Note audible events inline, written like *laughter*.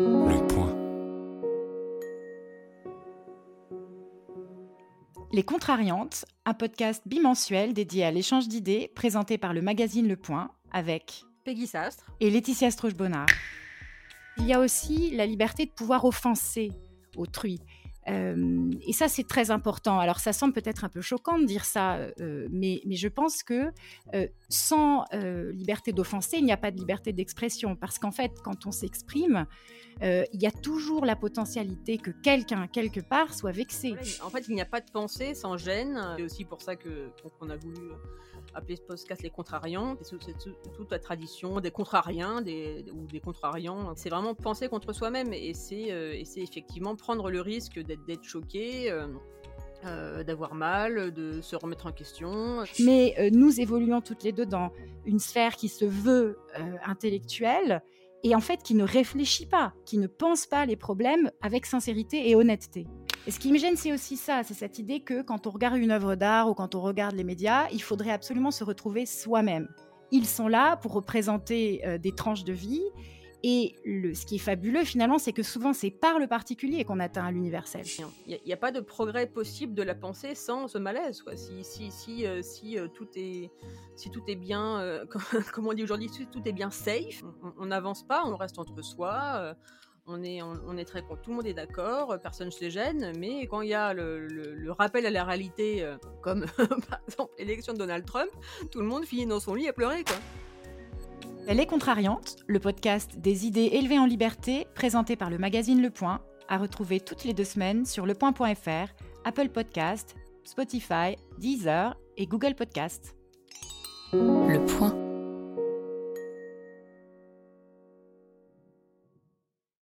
Le point. Les Contrariantes, un podcast bimensuel dédié à l'échange d'idées présenté par le magazine Le Point avec Peggy Sastre et Laetitia Stroche-Bonnard. Il y a aussi la liberté de pouvoir offenser autrui. Euh, et ça, c'est très important. Alors, ça semble peut-être un peu choquant de dire ça, euh, mais, mais, je pense que euh, sans liberté d'offenser, il n'y a pas de liberté d'expression. Parce qu'en fait, quand on s'exprime, il y a toujours la potentialité que quelqu'un, quelque part, soit vexé. en fait, il n'y a pas de pensée sans gêne. C'est aussi pour ça qu'on a voulu appeler ce podcast les contrariants. C'est toute la tradition des contrariens ou des contrariants. C'est vraiment penser contre soi-même et c'est effectivement prendre le risque d'être d'être choqué. Euh, euh, d'avoir mal, de se remettre en question. Mais euh, nous évoluons toutes les deux dans une sphère qui se veut intellectuelle et en fait qui ne réfléchit pas, qui ne pense pas les problèmes avec sincérité et honnêteté. Et ce qui me gêne, c'est aussi ça, c'est cette idée que quand on regarde une œuvre d'art ou quand on regarde les médias, il faudrait absolument se retrouver soi-même. Ils sont là pour représenter des tranches de vie et le, ce qui est fabuleux finalement, c'est que souvent c'est par le particulier qu'on atteint l'universel. Il n'y a, pas de progrès possible de la pensée sans ce malaise. Si, si, si, euh, si euh, tout est, si tout est bien, euh, *laughs* comme on dit aujourd'hui, tout est bien safe, on n'avance pas, on reste entre soi. on est, on, est très tout le monde est d'accord, personne ne se gêne, mais quand il y a le, le, rappel à la réalité, comme *laughs* par exemple l'élection de Donald Trump, tout le monde finit dans son lit à pleurer. Quoi. Elle est contrariante, le podcast des idées élevées en liberté, présenté par le magazine Le Point, à retrouver toutes les deux semaines sur lepoint.fr, Apple Podcast, Spotify, Deezer et Google Podcast. Le Point.